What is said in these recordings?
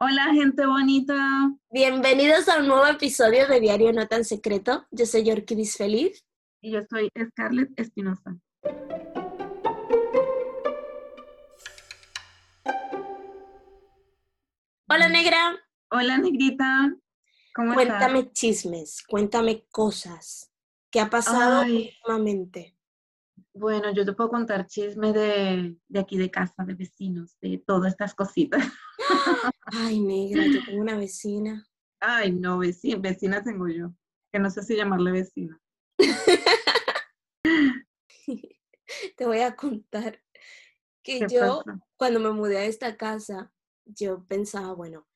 Hola, gente bonita. Bienvenidos a un nuevo episodio de Diario No Tan Secreto. Yo soy Yorkidis Feliz. Y yo soy Scarlett Espinosa. Hola, negra. Hola, negrita. ¿Cómo cuéntame chismes, cuéntame cosas. ¿Qué ha pasado últimamente? Bueno, yo te puedo contar chismes de, de, aquí de casa, de vecinos, de todas estas cositas. Ay, negra, yo tengo una vecina. Ay, no, vecina, vecina tengo yo, que no sé si llamarle vecina. te voy a contar que yo, cuando me mudé a esta casa, yo pensaba, bueno,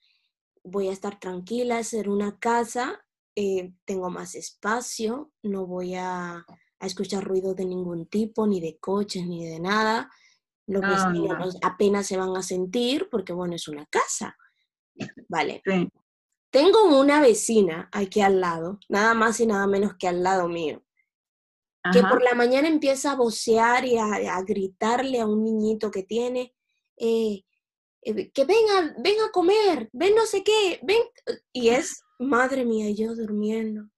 voy a estar tranquila, hacer una casa, eh, tengo más espacio, no voy a, escuchar ruido de ningún tipo, ni de coches, ni de nada. Los vecinos apenas se van a sentir porque, bueno, es una casa. Vale. Tengo una vecina aquí al lado, nada más y nada menos que al lado mío, que por la mañana empieza a vocear y a, gritarle a un niñito que tiene, eh, eh, que venga, ven a comer, ven no sé qué, ven. Y es, madre mía, yo durmiendo.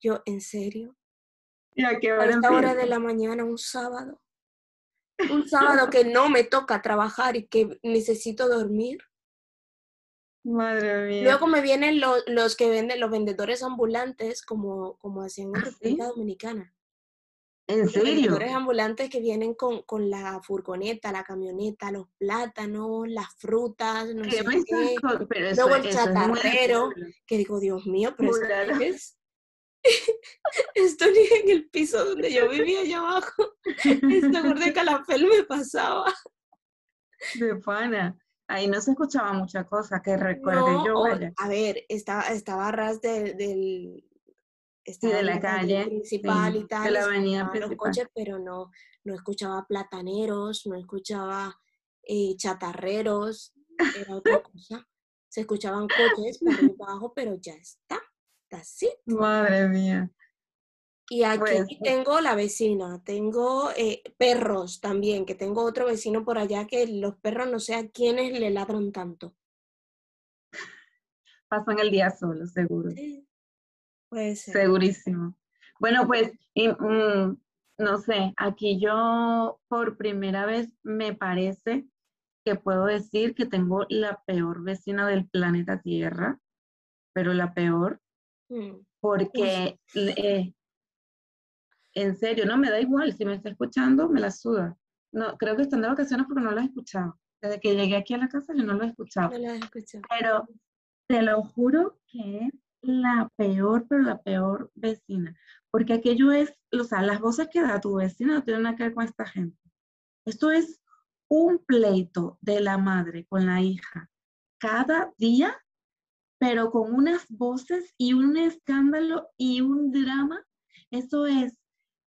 Yo, ¿en serio? ¿Y a qué hora? esta hora de la mañana, un sábado. Un sábado que no me toca trabajar y que necesito dormir. Madre mía. Luego me vienen los que venden, los vendedores ambulantes, como, como hacían en ¿Ah, República Dominicana. ¿En serio? Los vendedores ambulantes que vienen con, con, la furgoneta, la camioneta, los plátanos, las frutas, no sé qué. Luego el chatarrero, que digo, Dios mío, pero es Estoy en el piso donde yo vivía allá abajo. Este de calafel me pasaba. De pana. Ahí no se escuchaba mucha cosa que recuerde yo. A ver, estaba, estaba a ras del... de la calle principal y tal. De la avenida Los coches, pero no, no escuchaba plataneros, no escuchaba eh, chatarreros, era otra cosa. Se escuchaban coches para abajo, pero ya está. Así. Madre mía. Y aquí pues, tengo la vecina, tengo eh, perros también, que tengo otro vecino por allá que los perros no sé a quiénes le ladran tanto. Pasan el día solo, seguro. Sí, puede ser. Segurísimo. Bueno, pues, mm, no sé, aquí yo por primera vez me parece que puedo decir que tengo la peor vecina del planeta Tierra, pero la peor, mm. porque en serio, no me da igual, si me está escuchando, me la suda. No, creo que están de vacaciones porque no la he escuchado. Desde que llegué aquí a la casa yo no lo he escuchado. No la he escuchado. Pero te lo juro que es la peor, pero la peor vecina. Porque aquello es, o sea, las voces que da tu vecina no tienen nada que ver con esta gente. Esto es un pleito de la madre con la hija cada día, pero con unas voces y un escándalo y un drama. Eso es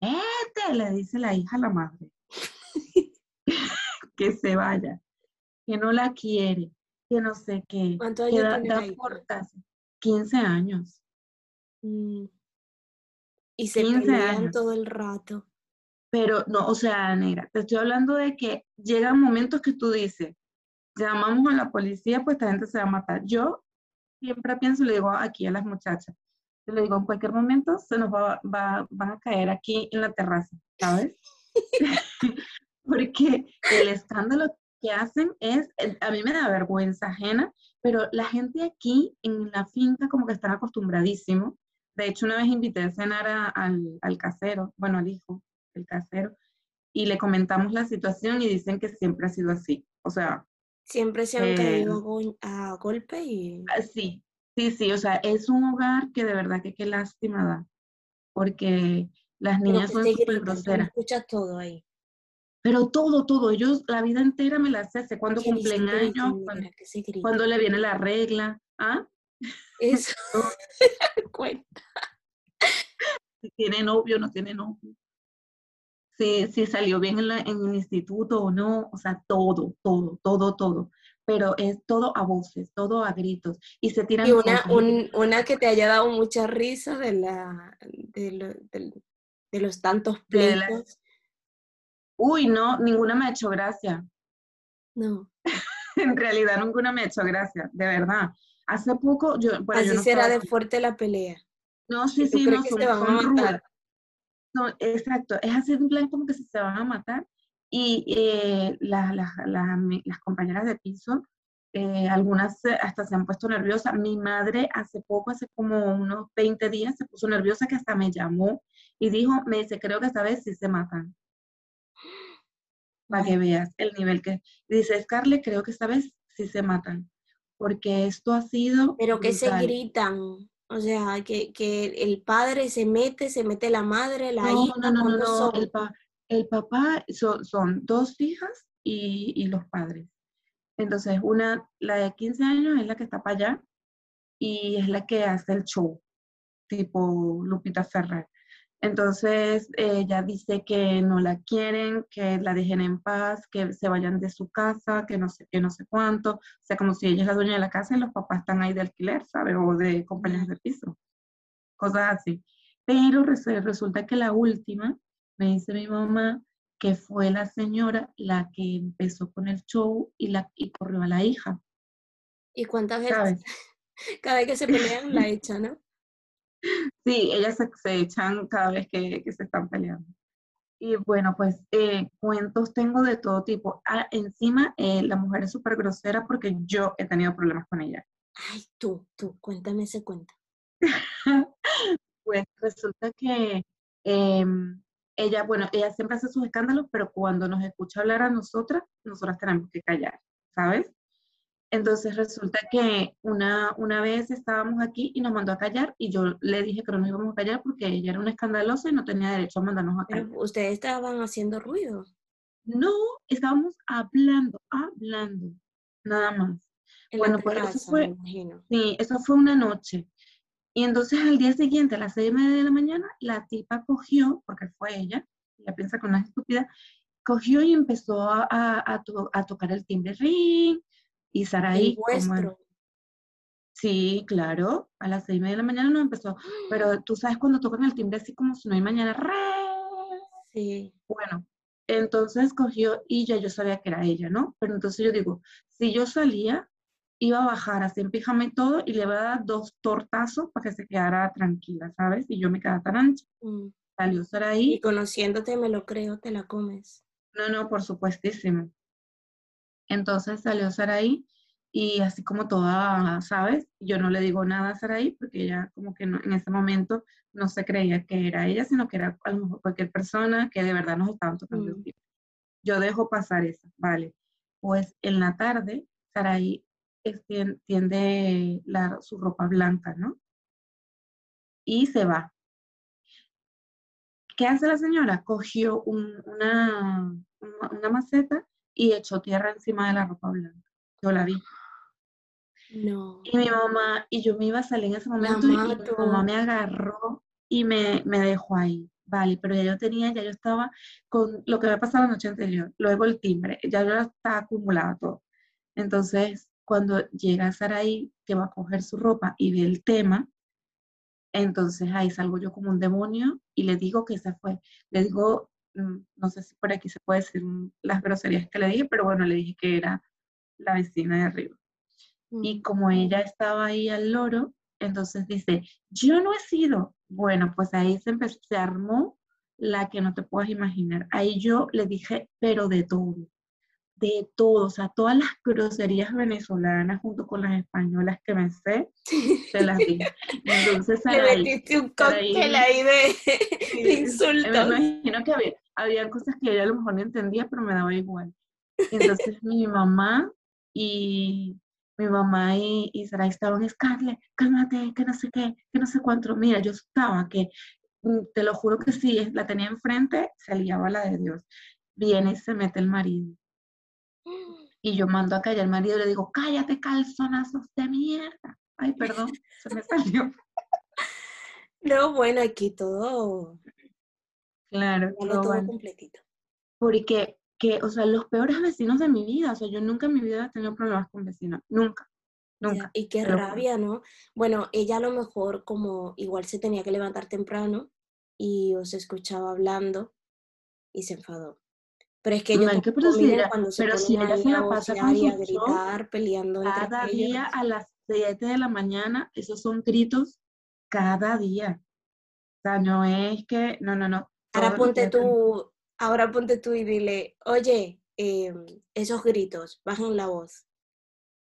este, le dice la hija a la madre. que se vaya, que no la quiere, que no sé qué. ¿Cuántos años da, tiene 15 años. Mm. Y se pelean todo el rato. Pero no, o sea, negra, te estoy hablando de que llegan momentos que tú dices, llamamos a la policía, pues esta gente se va a matar. Yo siempre pienso, le digo aquí a las muchachas, le digo, en cualquier momento se nos va, va, van a caer aquí en la terraza, ¿sabes? Porque el escándalo que hacen es, a mí me da vergüenza ajena, pero la gente aquí en la finca como que están acostumbradísimos. De hecho, una vez invité a cenar al, al casero, bueno, al hijo, el casero, y le comentamos la situación y dicen que siempre ha sido así. O sea... Siempre se han eh, caído a, golpe y... Ah, sí, Sí, sí, o sea, es un hogar que de verdad que qué lástima da, porque las niñas son súper groseras. Escuchas todo ahí. Pero todo, todo, ellos la vida entera me la hace, cuando cumplen años, cuando, le viene la regla, ¿ah? Eso, cuenta. Si tiene novio o no tiene novio. Si, si salió bien en, en el instituto o no, o sea, todo, todo, todo, todo pero es todo a voces, todo a gritos. Y se tiran. Y una, una que te haya dado mucha risa de, la, de, de, los tantos pleitos. Uy, no, ninguna me ha hecho gracia. No. en realidad ninguna me ha hecho gracia, de verdad. Hace poco, yo... Así será de fuerte la pelea. No, sí, sí, no, son, son No, exacto, es así en plan como que se van a matar. Y eh, las, las, las, compañeras de piso, eh, algunas hasta se han puesto nerviosas. Mi madre hace poco, hace como unos 20 días, se puso nerviosa que hasta me llamó y dijo, me dice, creo que esta vez sí se matan. Para que veas el nivel que... dice, Scarlett, creo que esta vez sí se matan. Porque esto ha sido... Pero que se gritan. O sea, que, que, el padre se mete, se mete la madre, la hija. No, no, no, no. El, el, papá son, son dos hijas y, los padres. Entonces, una, la de 15 años es la que está para allá y es la que hace el show, tipo Lupita Ferrer. Entonces ella dice que no la quieren, que la dejen en paz, que se vayan de su casa, que no sé qué, no sé cuánto. O sea, como si ella es la dueña de la casa y los papás están ahí de alquiler, ¿sabes? O de compañías de piso. Cosas así. Pero resulta que la última, me dice mi mamá, que fue la señora la que empezó con el show y, la, y corrió a la hija. ¿Y cuántas veces? Cada vez que se pelean la echan, ¿no? Sí, ellas se, echan cada vez que, se están peleando. Y bueno, pues eh, cuentos tengo de todo tipo. Ah, encima, eh, la mujer es súper grosera porque yo he tenido problemas con ella. Ay, tú, tú, cuéntame ese cuento. pues resulta que em, ella, bueno, ella siempre hace sus escándalos, pero cuando nos escucha hablar a nosotras, nosotras tenemos que callar, ¿sabes? Entonces resulta que una, una vez estábamos aquí y nos mandó a callar y yo le dije que no nos íbamos a callar porque ella era una escandalosa y no tenía derecho a mandarnos a callar. Pero ustedes estaban haciendo ruido. No, estábamos hablando, hablando, nada más. bueno, pues eso fue, sí, eso fue una noche. Y entonces al día siguiente, a las seis y media de la mañana, la tipa cogió, porque fue ella, ella piensa no es estúpida, cogió y empezó a, a, a tocar el timbre, ring, y Saraí. vuestro. Sí, claro, a las seis y media de la mañana no empezó, pero tú sabes cuando tocan el timbre así como si no hay mañana, Sí. Bueno, entonces cogió y ya yo sabía que era ella, ¿no? Pero entonces yo digo, si yo salía, iba a bajar así en pijama todo y le iba a dar dos tortazos para que se quedara tranquila, ¿sabes? Y yo me quedaba tan ancha. Mm. Salió Saraí. Y conociéndote, me lo creo, te la comes. No, no, por supuestísimo. Entonces salió Saraí y así como toda, ¿sabes? Yo no le digo nada a Saraí porque ella como que en ese momento no se creía que era ella, sino que era a lo mejor cualquier persona que de verdad nos estaban tocando mm. Yo dejo pasar eso, ¿vale? Pues en la tarde, Saraí tiende su ropa blanca, ¿no? Y se va. ¿Qué hace la señora? Cogió una, una maceta y echó tierra encima de la ropa blanca. Yo la vi. No. Y mi mamá, y yo me iba a salir en ese momento y mi mamá me agarró y me, me, dejó ahí. Vale, pero ya yo tenía, ya yo estaba con lo que había pasado la noche anterior. Luego el timbre, ya yo estaba acumulada todo. Entonces, cuando llega a Saraí, que va a coger su ropa y ve el tema, entonces ahí salgo yo como un demonio y le digo que se fue. Le digo, Mm, no sé si por aquí se puede decir las groserías que le dije, pero bueno, le dije que era la vecina de arriba. Y mm. como ella estaba ahí al loro, entonces dice, yo no he sido. Bueno, pues ahí se, empezó, se armó la que no te puedas imaginar. Ahí yo le dije, pero de todo, de todo, o sea, todas las groserías venezolanas junto con las españolas que me sé, se las dije. Entonces, le metiste un cóctel ahí, de, insultos. Me imagino que había, había cosas que ella a lo mejor no entendía, pero me daba igual. Entonces mi mamá y mi mamá y, y Sara estaban, Scarlett, cálmate, que no sé qué, que no sé cuánto. Mira, yo estaba que, mm, te lo juro que si la tenía enfrente, se liaba la de Dios. Viene y se mete el marido. Y yo mando a callar al marido y le digo, cállate, calzonazos de mierda. Ay, perdón, se me salió. No, bueno, aquí todo Claro, todo, completito. Porque, que, o sea, los peores vecinos de mi vida, o sea, yo nunca en mi vida he tenido problemas con vecinos, nunca. Nunca. Y qué rabia, ¿no? Bueno, ella a lo mejor como igual se tenía que levantar temprano y os escuchaba hablando y se enfadó. Pero es que ellos no que cuando se pero si ella se la pasa con su gritar, peleando cada día a las 7 de la mañana, esos son gritos cada día. O sea, no es que, no, no, no. Ahora ponte tú, ahora ponte tú y dile, oye, em, esos gritos, bajen la voz.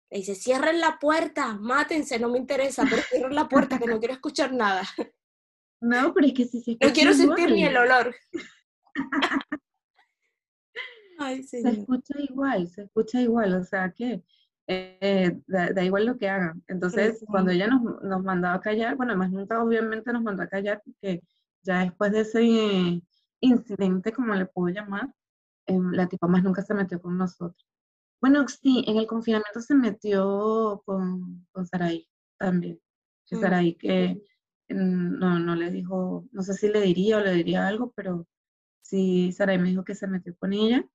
Le dice, cierren la puerta, mátense, no me interesa, pero cierren la puerta que no quiero escuchar nada. No, pero es que si se No quiero sentir ni el olor. se escucha igual, se escucha igual, o sea que eh, da, igual lo que hagan. Entonces, cuando ella nos, nos mandaba a callar, bueno, más nunca obviamente nos mandó a callar, porque ya después de ese incidente, como le puedo llamar, em, la tipa más nunca se metió con nosotros. Bueno, sí, en el confinamiento se metió con, con Saraí también. Que mm. Saraí que mm, no, no le dijo, no sé si le diría o le diría algo, pero sí, Saraí me dijo que se metió con ella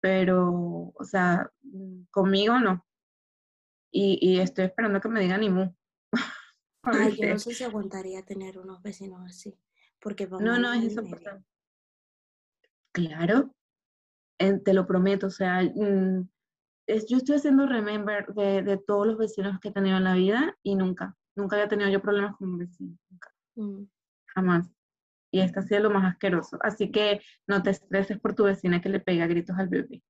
pero, o sea, mm, conmigo no. Y, y estoy esperando que me digan ni mu. Ay, yo no sé si aguantaría tener unos vecinos así, porque No, no, es insoportable. Claro, te lo prometo, o sea, mm, es, yo estoy haciendo remember de, de, todos los vecinos que he tenido en la vida y nunca, nunca había tenido yo problemas con un vecino, nunca, mm. jamás y este ha sido lo más asqueroso. Así que no te estreses por tu vecina que le pega gritos al bebé.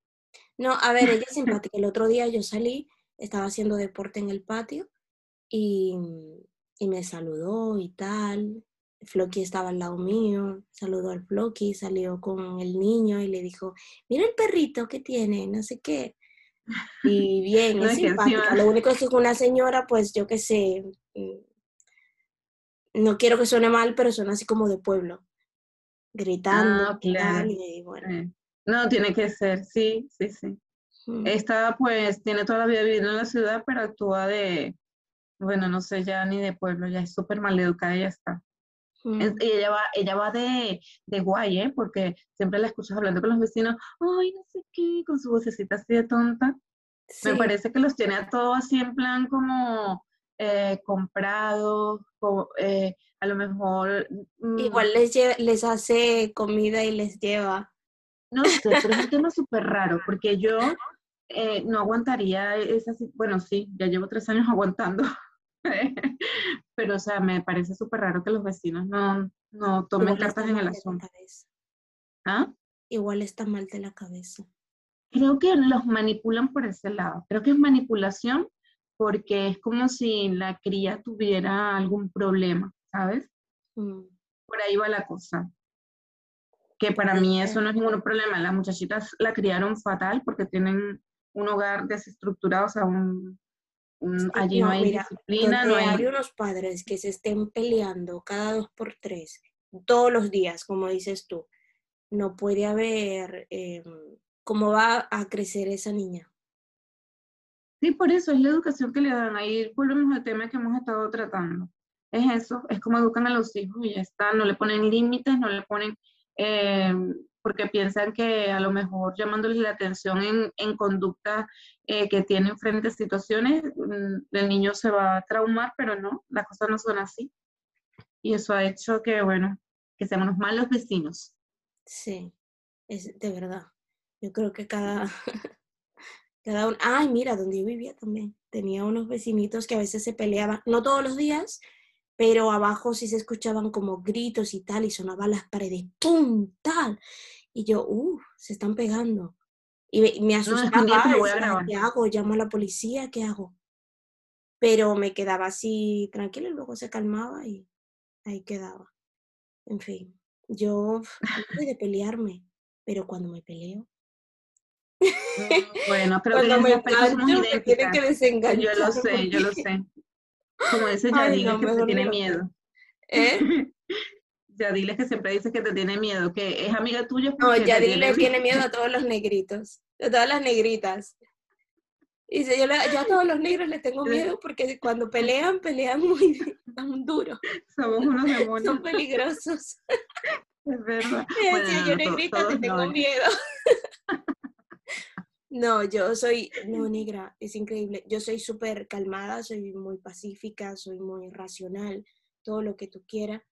No, a ver, ella es simpática. El otro día yo salí, estaba haciendo deporte en el patio y, y me saludó y tal. Floki estaba al lado mío, saludó al Floki, salió con el niño y le dijo, mira el perrito que tiene, no sé qué. Y bien, es simpática. Lo único es que una señora, pues yo qué sé, no quiero que suene mal, pero suena así como de pueblo, gritando. Ah, claro. y bueno. No, tiene que ser, sí, sí, sí. Esta pues tiene toda la vida viviendo en la ciudad, pero actúa de, bueno, no sé ya ni de pueblo, ya es súper mal educada y ya está. Y ella va, ella va de, de guay, ¿eh? Porque siempre la escuchas hablando con los vecinos, ay, no sé qué, con su vocecita así de tonta. Me parece que los tiene a todos así en plan como eh, comprados, eh, a lo mejor... Mm, Igual les, les hace comida y les lleva. No sé, pero es un tema súper raro, porque yo eh, no aguantaría esa... Bueno, sí, ya llevo tres años aguantando, pero o sea, me parece súper raro que los vecinos no, no tomen cartas en el asunto. ¿Ah? Igual está mal de la cabeza. Creo que los manipulan por ese lado. Creo que es manipulación porque es como si la cría tuviera algún problema, ¿sabes? Mm. Por ahí va la cosa. Que para mí eso no es ningún problema. Las muchachitas la criaron fatal porque tienen un hogar desestructurado, o sea, un, allí no, hay disciplina. No hay... unos padres que se estén peleando cada dos por tres, todos los días, como dices tú. No puede haber em, cómo va a crecer esa niña. Sí, por eso es la educación que le dan. Ahí volvemos al tema que hemos estado tratando. Es eso, es como educan a los hijos y ya está. No le ponen límites, no le ponen, eh, porque piensan que a lo mejor llamándoles la atención en, en eh, que tienen frente a situaciones, mm, el niño se va a traumar, pero no, las cosas no son así. Y eso ha hecho que, bueno, que seamos malos vecinos. Sí, es de verdad. Yo creo que cada, ay, mira, donde yo vivía también. Tenía unos vecinitos que a veces se peleaban, no todos los días, pero abajo sí se escuchaban como gritos y tal, y sonaban las paredes, ¡pum! tal. Y yo, uff, se están pegando. Y me, asustaba, ¿qué hago? ¿Llamo a la policía? ¿Qué hago? Pero me quedaba así tranquila y luego se calmaba y ahí quedaba. En fin, yo no de pelearme, pero cuando me peleo, bueno, creo que me tiene que desengañar. Yo lo sé, yo lo sé. Como dice Yadile, que se tiene miedo. ¿Eh? Yadile que siempre dice que te tiene miedo, que es amiga tuya. No, Yadile tiene miedo a todos los negritos, a todas las negritas. Dice, yo, yo, a todos los negros les tengo miedo porque cuando pelean, pelean muy, duro. Somos unos demonios. Son peligrosos. Es verdad. yo negrita te tengo miedo. No, yo soy, no, negra, es increíble. Yo soy súper calmada, soy muy pacífica, soy muy racional, todo lo que tú quieras.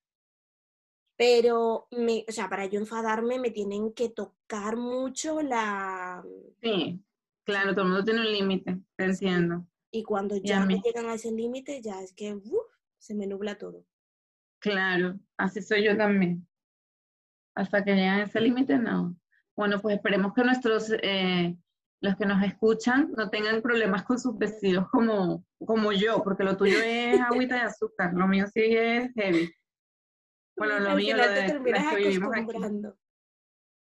pero me, o sea, para yo enfadarme me tienen que tocar mucho la... Sí, claro, todo el mundo tiene un límite, te entiendo. Y cuando ya me llegan a ese límite, ya es que se me nubla todo. Claro, así soy yo también. Hasta que llegan a ese límite, no. Bueno, pues esperemos que nuestros, eh, los que nos escuchan, no tengan problemas con sus vestidos como, como yo, porque lo tuyo es agüita de azúcar, lo mío sí es heavy. Bueno, lo mío lo de que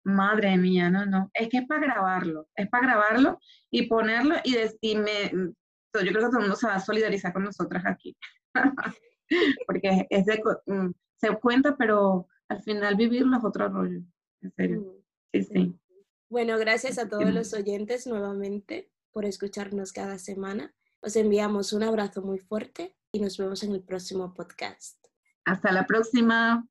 Madre mía, no, no. Es que es para grabarlo, es para grabarlo y ponerlo y, decirme, yo creo que todo el mundo se va a solidarizar con nosotras aquí. Porque es de, mm, se cuenta, pero al final vivirlo es otro rollo, en serio. Mm, sí, sí. Bueno, gracias a todos los oyentes nuevamente por escucharnos cada semana. Os enviamos un abrazo muy fuerte y nos vemos en el próximo podcast. Hasta la próxima.